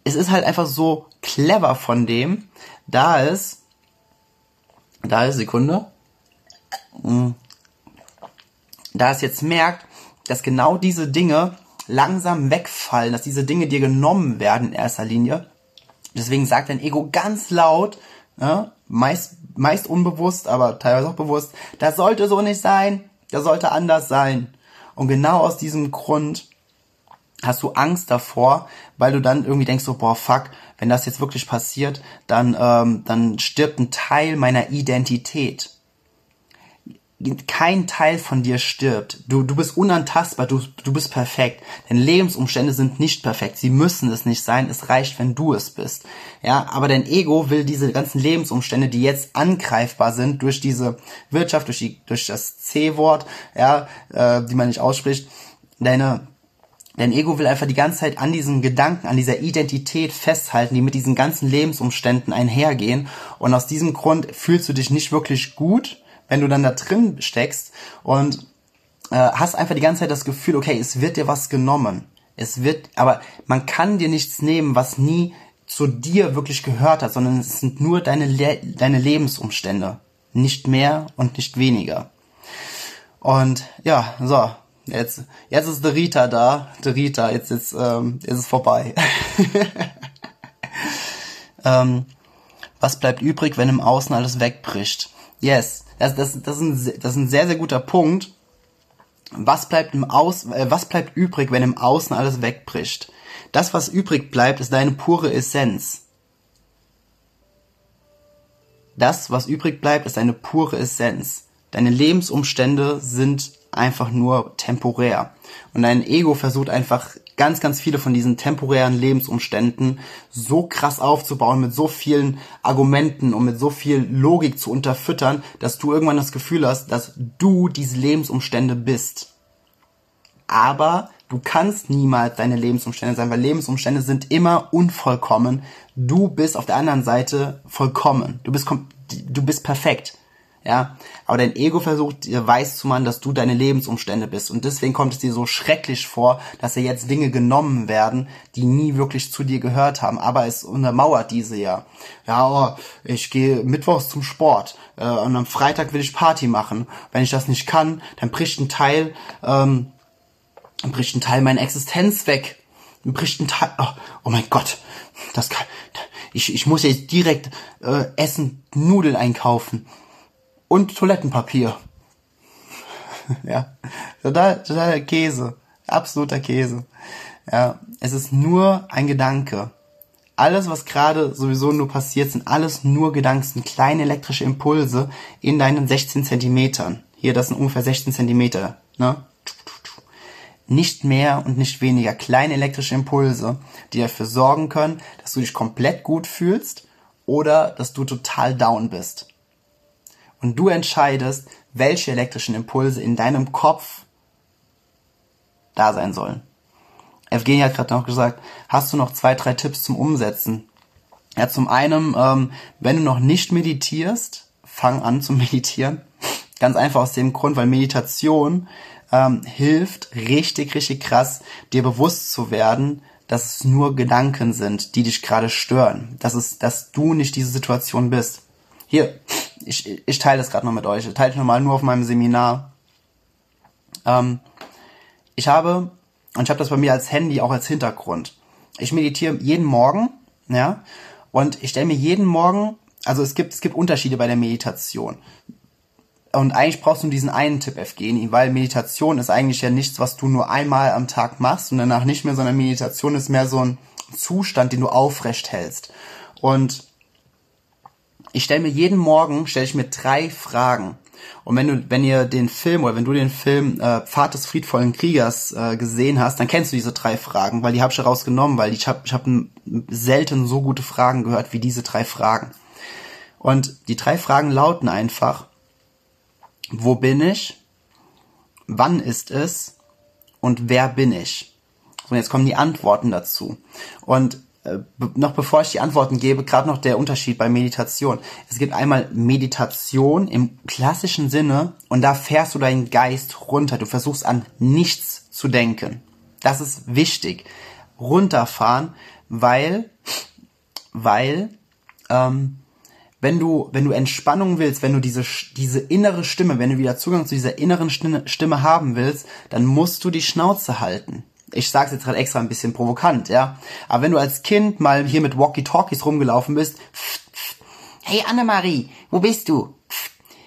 Speaker 1: es ist halt einfach so clever von dem, da es, da ist Sekunde, hm. da es jetzt merkt, dass genau diese Dinge langsam wegfallen, dass diese Dinge dir genommen werden in erster Linie. Deswegen sagt dein Ego ganz laut, ne, meist, meist unbewusst, aber teilweise auch bewusst, das sollte so nicht sein, das sollte anders sein. Und genau aus diesem Grund hast du Angst davor, weil du dann irgendwie denkst so, boah, fuck, wenn das jetzt wirklich passiert, dann, ähm, dann stirbt ein Teil meiner Identität kein Teil von dir stirbt. Du, du bist unantastbar, du, du bist perfekt. Deine Lebensumstände sind nicht perfekt. Sie müssen es nicht sein. Es reicht, wenn du es bist. Ja, aber dein Ego will diese ganzen Lebensumstände, die jetzt angreifbar sind durch diese Wirtschaft, durch die, durch das C-Wort, ja, äh, die man nicht ausspricht, deine, Dein Ego will einfach die ganze Zeit an diesen Gedanken, an dieser Identität festhalten, die mit diesen ganzen Lebensumständen einhergehen. Und aus diesem Grund fühlst du dich nicht wirklich gut, wenn du dann da drin steckst und äh, hast einfach die ganze Zeit das Gefühl, okay, es wird dir was genommen. Es wird, aber man kann dir nichts nehmen, was nie zu dir wirklich gehört hat, sondern es sind nur deine, Le deine Lebensumstände. Nicht mehr und nicht weniger. Und ja, so, jetzt, jetzt ist der Rita da. Der Rita, jetzt, jetzt ähm, ist es vorbei. ähm, was bleibt übrig, wenn im Außen alles wegbricht? Yes, das, das, das, ist ein, das ist ein sehr, sehr guter Punkt. Was bleibt im Aus, äh, was bleibt übrig, wenn im Außen alles wegbricht? Das, was übrig bleibt, ist deine pure Essenz. Das, was übrig bleibt, ist deine pure Essenz. Deine Lebensumstände sind einfach nur temporär. Und dein Ego versucht einfach ganz, ganz viele von diesen temporären Lebensumständen so krass aufzubauen, mit so vielen Argumenten und mit so viel Logik zu unterfüttern, dass du irgendwann das Gefühl hast, dass du diese Lebensumstände bist. Aber du kannst niemals deine Lebensumstände sein, weil Lebensumstände sind immer unvollkommen. Du bist auf der anderen Seite vollkommen. Du bist, du bist perfekt ja. Aber dein Ego versucht dir weiß zu machen, dass du deine Lebensumstände bist. Und deswegen kommt es dir so schrecklich vor, dass dir jetzt Dinge genommen werden, die nie wirklich zu dir gehört haben. Aber es untermauert diese ja. Ja, oh, ich gehe mittwochs zum Sport äh, und am Freitag will ich Party machen. Wenn ich das nicht kann, dann bricht ein Teil, ähm, bricht ein Teil meiner Existenz weg. Dann bricht ein Teil, oh, oh mein Gott, das kann, ich, ich muss jetzt direkt äh, Essen, Nudeln einkaufen und Toilettenpapier. ja, total, total Käse, absoluter Käse. Ja, es ist nur ein Gedanke. Alles, was gerade sowieso nur passiert, sind alles nur Gedanken, kleine elektrische Impulse in deinen 16 Zentimetern. Hier, das sind ungefähr 16 Zentimeter, ne? Nicht mehr und nicht weniger kleine elektrische Impulse, die dafür sorgen können, dass du dich komplett gut fühlst oder dass du total down bist und du entscheidest, welche elektrischen Impulse in deinem Kopf da sein sollen. Evgeny hat gerade noch gesagt, hast du noch zwei, drei Tipps zum Umsetzen? Ja, zum einen, ähm, wenn du noch nicht meditierst, fang an zu meditieren. Ganz einfach aus dem Grund, weil Meditation ähm, hilft richtig, richtig krass, dir bewusst zu werden, dass es nur Gedanken sind, die dich gerade stören. Dass es, dass du nicht diese Situation bist. Hier, ich, ich teile das gerade noch mit euch. Ich teile ich nochmal nur auf meinem Seminar. Ähm, ich habe, und ich habe das bei mir als Handy auch als Hintergrund. Ich meditiere jeden Morgen, ja, und ich stelle mir jeden Morgen, also es gibt, es gibt Unterschiede bei der Meditation. Und eigentlich brauchst du diesen einen Tipp, Evgeni, weil Meditation ist eigentlich ja nichts, was du nur einmal am Tag machst und danach nicht mehr, sondern Meditation ist mehr so ein Zustand, den du aufrecht hältst. Und ich stelle mir jeden Morgen, stelle ich mir drei Fragen. Und wenn du, wenn ihr den Film oder wenn du den Film äh, Pfad des friedvollen Kriegers äh, gesehen hast, dann kennst du diese drei Fragen, weil die habe ich rausgenommen, weil ich habe ich hab selten so gute Fragen gehört wie diese drei Fragen. Und die drei Fragen lauten einfach, wo bin ich? Wann ist es? Und wer bin ich? Und jetzt kommen die Antworten dazu. Und noch bevor ich die Antworten gebe, gerade noch der Unterschied bei Meditation. Es gibt einmal Meditation im klassischen Sinne und da fährst du deinen Geist runter. Du versuchst an nichts zu denken. Das ist wichtig. Runterfahren, weil, weil, ähm, wenn du, wenn du Entspannung willst, wenn du diese, diese innere Stimme, wenn du wieder Zugang zu dieser inneren Stimme haben willst, dann musst du die Schnauze halten. Ich sag's jetzt gerade extra ein bisschen provokant, ja. Aber wenn du als Kind mal hier mit Walkie-Talkies rumgelaufen bist, hey Annemarie, wo bist du?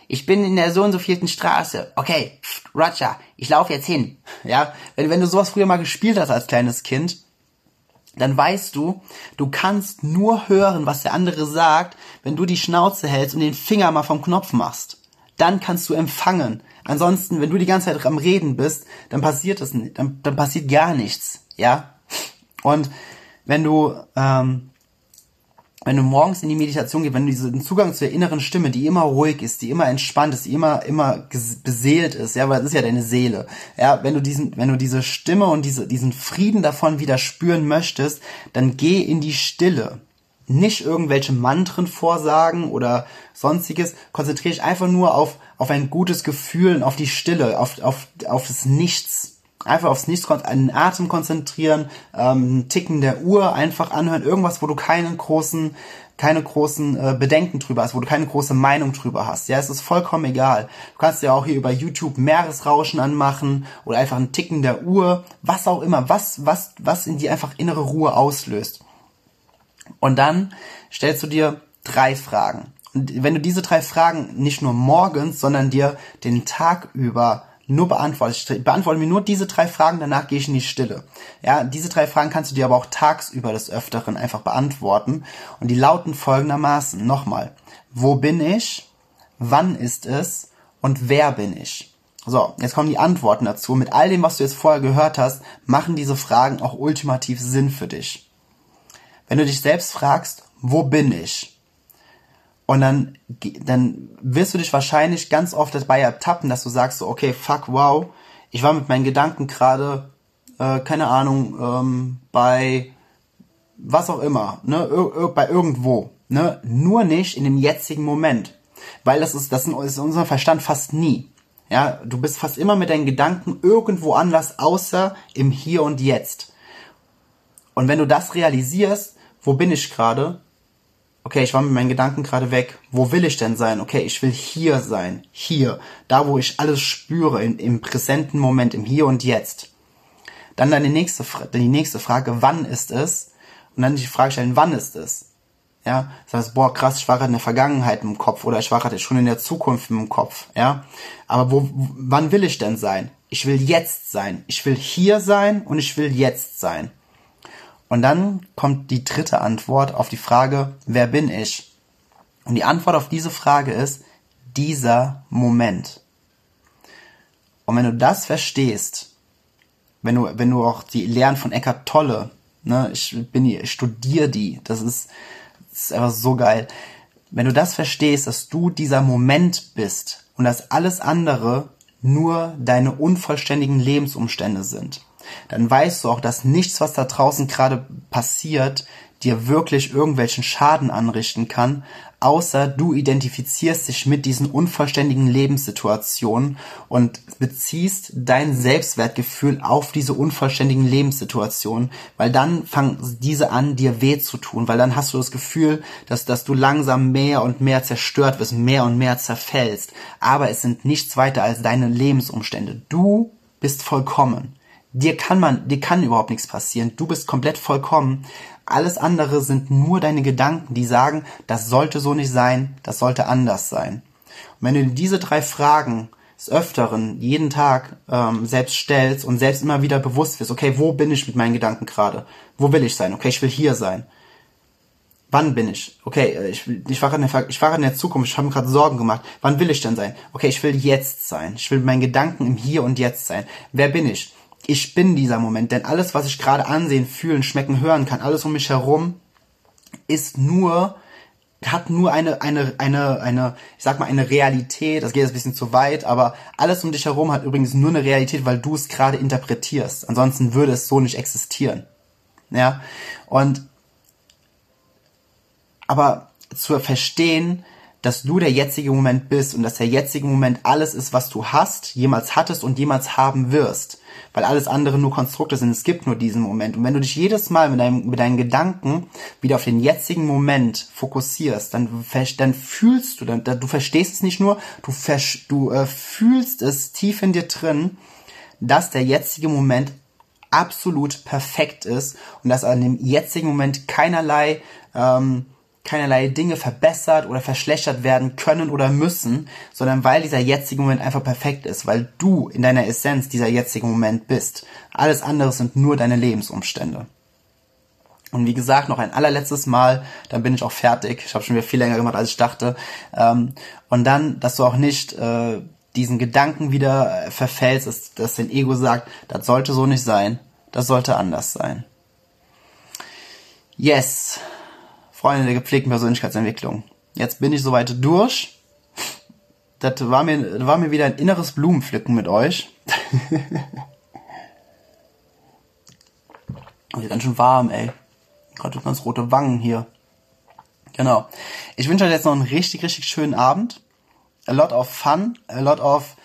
Speaker 1: Ich bin in der so und so vierten Straße. Okay, Roger, ich laufe jetzt hin. Ja, wenn, wenn du sowas früher mal gespielt hast als kleines Kind, dann weißt du, du kannst nur hören, was der andere sagt, wenn du die Schnauze hältst und den Finger mal vom Knopf machst. Dann kannst du empfangen. Ansonsten, wenn du die ganze Zeit am Reden bist, dann passiert das nicht, dann, dann passiert gar nichts, ja. Und wenn du ähm, wenn du morgens in die Meditation gehst, wenn du diesen Zugang zur inneren Stimme, die immer ruhig ist, die immer entspannt ist, die immer immer beseelt ist, ja, weil das ist ja deine Seele. Ja, wenn du diesen wenn du diese Stimme und diese diesen Frieden davon wieder spüren möchtest, dann geh in die Stille. Nicht irgendwelche Mantren vorsagen oder sonstiges, konzentriere dich einfach nur auf auf ein gutes Gefühl auf die Stille, auf auf auf das Nichts einfach aufs Nichts, einen Atem konzentrieren, ähm, Ticken der Uhr einfach anhören, irgendwas, wo du keinen großen, keine großen äh, Bedenken drüber hast, wo du keine große Meinung drüber hast. Ja, es ist vollkommen egal. Du kannst ja auch hier über YouTube Meeresrauschen anmachen oder einfach ein Ticken der Uhr, was auch immer, was, was, was in dir einfach innere Ruhe auslöst. Und dann stellst du dir drei Fragen. Wenn du diese drei Fragen nicht nur morgens, sondern dir den Tag über nur beantworte. Ich beantworte mir nur diese drei Fragen, danach gehe ich in die Stille. Ja, diese drei Fragen kannst du dir aber auch tagsüber des Öfteren einfach beantworten. Und die lauten folgendermaßen. Nochmal. Wo bin ich? Wann ist es? Und wer bin ich? So, jetzt kommen die Antworten dazu. Mit all dem, was du jetzt vorher gehört hast, machen diese Fragen auch ultimativ Sinn für dich. Wenn du dich selbst fragst, wo bin ich? Und dann, dann wirst du dich wahrscheinlich ganz oft dabei ertappen, dass du sagst so, okay, fuck, wow, ich war mit meinen Gedanken gerade, äh, keine Ahnung, ähm, bei was auch immer, ne, ir bei irgendwo, ne, nur nicht in dem jetzigen Moment. Weil das ist, das ist unser Verstand fast nie. Ja, du bist fast immer mit deinen Gedanken irgendwo anders, außer im Hier und Jetzt. Und wenn du das realisierst, wo bin ich gerade, okay, ich war mit meinen Gedanken gerade weg. Wo will ich denn sein? Okay, ich will hier sein. Hier. Da, wo ich alles spüre, im, im präsenten Moment, im Hier und Jetzt. Dann deine nächste, die nächste Frage, wann ist es? Und dann die Frage stellen, wann ist es? Ja, das heißt, boah, krass, ich war gerade in der Vergangenheit im Kopf oder ich war gerade schon in der Zukunft im Kopf, ja. Aber wo, wann will ich denn sein? Ich will jetzt sein. Ich will hier sein und ich will jetzt sein. Und dann kommt die dritte Antwort auf die Frage, wer bin ich? Und die Antwort auf diese Frage ist dieser Moment. Und wenn du das verstehst, wenn du, wenn du auch die Lehren von Eckhart Tolle, ne, ich bin hier, ich studiere die, das ist, das ist einfach so geil. Wenn du das verstehst, dass du dieser Moment bist und dass alles andere nur deine unvollständigen Lebensumstände sind, dann weißt du auch, dass nichts, was da draußen gerade passiert, dir wirklich irgendwelchen Schaden anrichten kann, außer du identifizierst dich mit diesen unvollständigen Lebenssituationen und beziehst dein Selbstwertgefühl auf diese unvollständigen Lebenssituationen, weil dann fangen diese an, dir weh zu tun, weil dann hast du das Gefühl, dass, dass du langsam mehr und mehr zerstört wirst, mehr und mehr zerfällst. Aber es sind nichts weiter als deine Lebensumstände. Du bist vollkommen. Dir kann man, dir kann überhaupt nichts passieren. Du bist komplett vollkommen. Alles andere sind nur deine Gedanken, die sagen, das sollte so nicht sein, das sollte anders sein. Und wenn du diese drei Fragen des Öfteren jeden Tag ähm, selbst stellst und selbst immer wieder bewusst wirst, okay, wo bin ich mit meinen Gedanken gerade? Wo will ich sein? Okay, ich will hier sein. Wann bin ich? Okay, äh, ich, ich, war in der, ich war in der Zukunft, ich habe mir gerade Sorgen gemacht. Wann will ich denn sein? Okay, ich will jetzt sein. Ich will mit meinen Gedanken im Hier und Jetzt sein. Wer bin ich? Ich bin dieser Moment, denn alles, was ich gerade ansehen, fühlen, schmecken, hören kann, alles um mich herum, ist nur, hat nur eine, eine, eine, eine, ich sag mal, eine Realität, das geht jetzt ein bisschen zu weit, aber alles um dich herum hat übrigens nur eine Realität, weil du es gerade interpretierst. Ansonsten würde es so nicht existieren. Ja. Und aber zu verstehen, dass du der jetzige Moment bist und dass der jetzige Moment alles ist, was du hast, jemals hattest und jemals haben wirst. Weil alles andere nur Konstrukte sind. Es gibt nur diesen Moment. Und wenn du dich jedes Mal mit, deinem, mit deinen Gedanken wieder auf den jetzigen Moment fokussierst, dann, dann fühlst du, dann, du verstehst es nicht nur, du, du äh, fühlst es tief in dir drin, dass der jetzige Moment absolut perfekt ist und dass an dem jetzigen Moment keinerlei ähm, keinerlei Dinge verbessert oder verschlechtert werden können oder müssen, sondern weil dieser jetzige Moment einfach perfekt ist, weil du in deiner Essenz dieser jetzige Moment bist. Alles andere sind nur deine Lebensumstände. Und wie gesagt, noch ein allerletztes Mal, dann bin ich auch fertig. Ich habe schon wieder viel länger gemacht, als ich dachte. Ähm, und dann, dass du auch nicht äh, diesen Gedanken wieder äh, verfällst, dass, dass dein Ego sagt, das sollte so nicht sein, das sollte anders sein. Yes, Freunde der gepflegten Persönlichkeitsentwicklung. Jetzt bin ich soweit durch. Das war mir, war mir wieder ein inneres Blumenpflücken mit euch. Und ganz schön warm, ey. Gerade ganz rote Wangen hier. Genau. Ich wünsche euch jetzt noch einen richtig, richtig schönen Abend. A lot of fun, a lot of,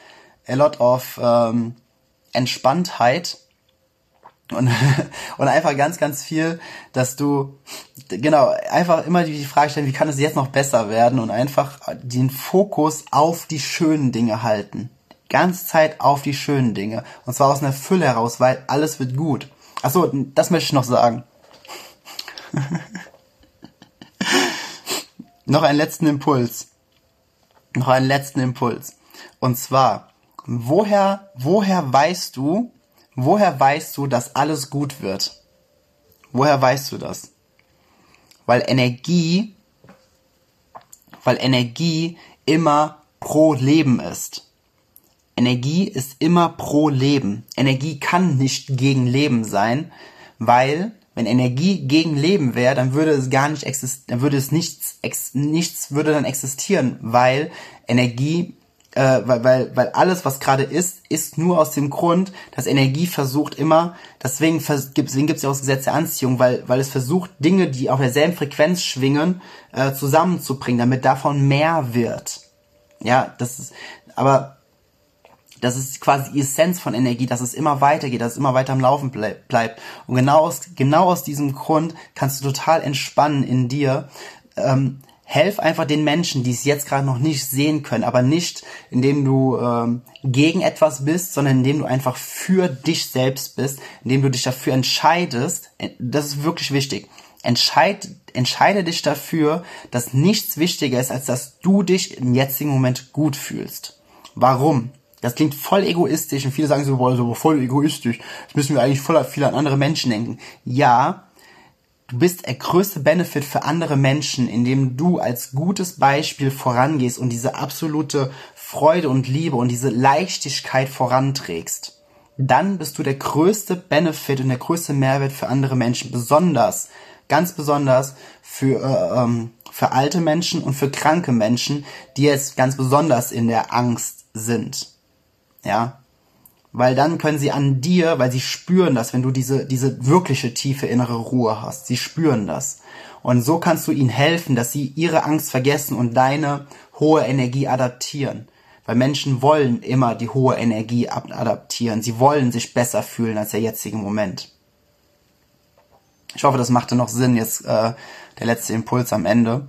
Speaker 1: a lot of ähm, Entspanntheit und, und einfach ganz, ganz viel, dass du, genau, einfach immer die Frage stellen, wie kann es jetzt noch besser werden und einfach den Fokus auf die schönen Dinge halten. Ganz Zeit auf die schönen Dinge. Und zwar aus einer Fülle heraus, weil alles wird gut. Achso, das möchte ich noch sagen. noch einen letzten Impuls. Noch einen letzten Impuls. Und zwar, woher, woher weißt du, Woher weißt du, dass alles gut wird? Woher weißt du das? Weil Energie, weil Energie immer pro Leben ist. Energie ist immer pro Leben. Energie kann nicht gegen Leben sein, weil wenn Energie gegen Leben wäre, dann würde es gar nicht existieren, dann würde es nichts, ex, nichts würde dann existieren, weil Energie äh, weil, weil, weil alles, was gerade ist, ist nur aus dem Grund, dass Energie versucht immer, deswegen, deswegen gibt es ja auch das Gesetz der Anziehung, weil, weil es versucht, Dinge, die auf derselben Frequenz schwingen, äh, zusammenzubringen, damit davon mehr wird. Ja, das ist, aber das ist quasi die Essenz von Energie, dass es immer weitergeht, dass es immer weiter am Laufen bleib, bleibt. Und genau aus, genau aus diesem Grund kannst du total entspannen in dir, ähm, helf einfach den Menschen, die es jetzt gerade noch nicht sehen können, aber nicht indem du ähm, gegen etwas bist, sondern indem du einfach für dich selbst bist, indem du dich dafür entscheidest. Äh, das ist wirklich wichtig. Entscheid, entscheide dich dafür, dass nichts wichtiger ist, als dass du dich im jetzigen Moment gut fühlst. Warum? Das klingt voll egoistisch und viele sagen so, boah, so voll egoistisch. Das müssen wir eigentlich voll viel an andere Menschen denken. Ja, Du bist der größte Benefit für andere Menschen, indem du als gutes Beispiel vorangehst und diese absolute Freude und Liebe und diese Leichtigkeit voranträgst. Dann bist du der größte Benefit und der größte Mehrwert für andere Menschen, besonders, ganz besonders für, äh, ähm, für alte Menschen und für kranke Menschen, die jetzt ganz besonders in der Angst sind. Ja, weil dann können sie an dir, weil sie spüren das, wenn du diese, diese wirkliche tiefe innere Ruhe hast. Sie spüren das. Und so kannst du ihnen helfen, dass sie ihre Angst vergessen und deine hohe Energie adaptieren. Weil Menschen wollen immer die hohe Energie adaptieren. Sie wollen sich besser fühlen als der jetzige Moment. Ich hoffe, das machte noch Sinn, jetzt äh, der letzte Impuls am Ende.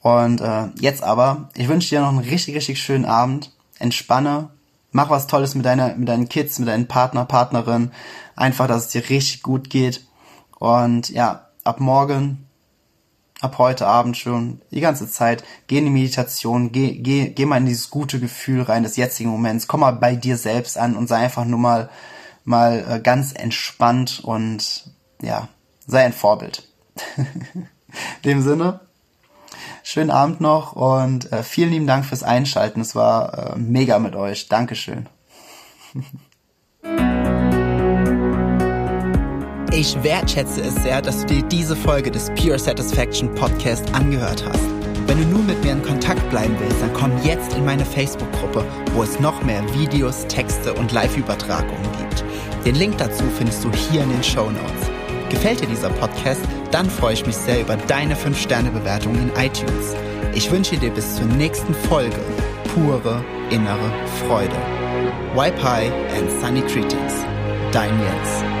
Speaker 1: Und äh, jetzt aber, ich wünsche dir noch einen richtig, richtig schönen Abend. Entspanne, Mach was Tolles mit deiner, mit deinen Kids, mit deinen Partner, Partnerin. Einfach, dass es dir richtig gut geht. Und ja, ab morgen, ab heute Abend schon, die ganze Zeit, geh in die Meditation, geh, geh, geh mal in dieses gute Gefühl rein des jetzigen Moments. Komm mal bei dir selbst an und sei einfach nur mal, mal äh, ganz entspannt und ja, sei ein Vorbild. in dem Sinne, Schönen Abend noch und äh, vielen lieben Dank fürs Einschalten. Es war äh, mega mit euch. Dankeschön. Ich wertschätze es sehr, dass du dir diese Folge des Pure Satisfaction Podcast angehört hast. Wenn du nur mit mir in Kontakt bleiben willst, dann komm jetzt in meine Facebook-Gruppe, wo es noch mehr Videos, Texte und Live-Übertragungen gibt. Den Link dazu findest du hier in den Show Notes. Gefällt dir dieser Podcast? dann freue ich mich sehr über deine 5-Sterne-Bewertung in iTunes. Ich wünsche dir bis zur nächsten Folge pure innere Freude. High and Sunny Greetings. Dein Jens.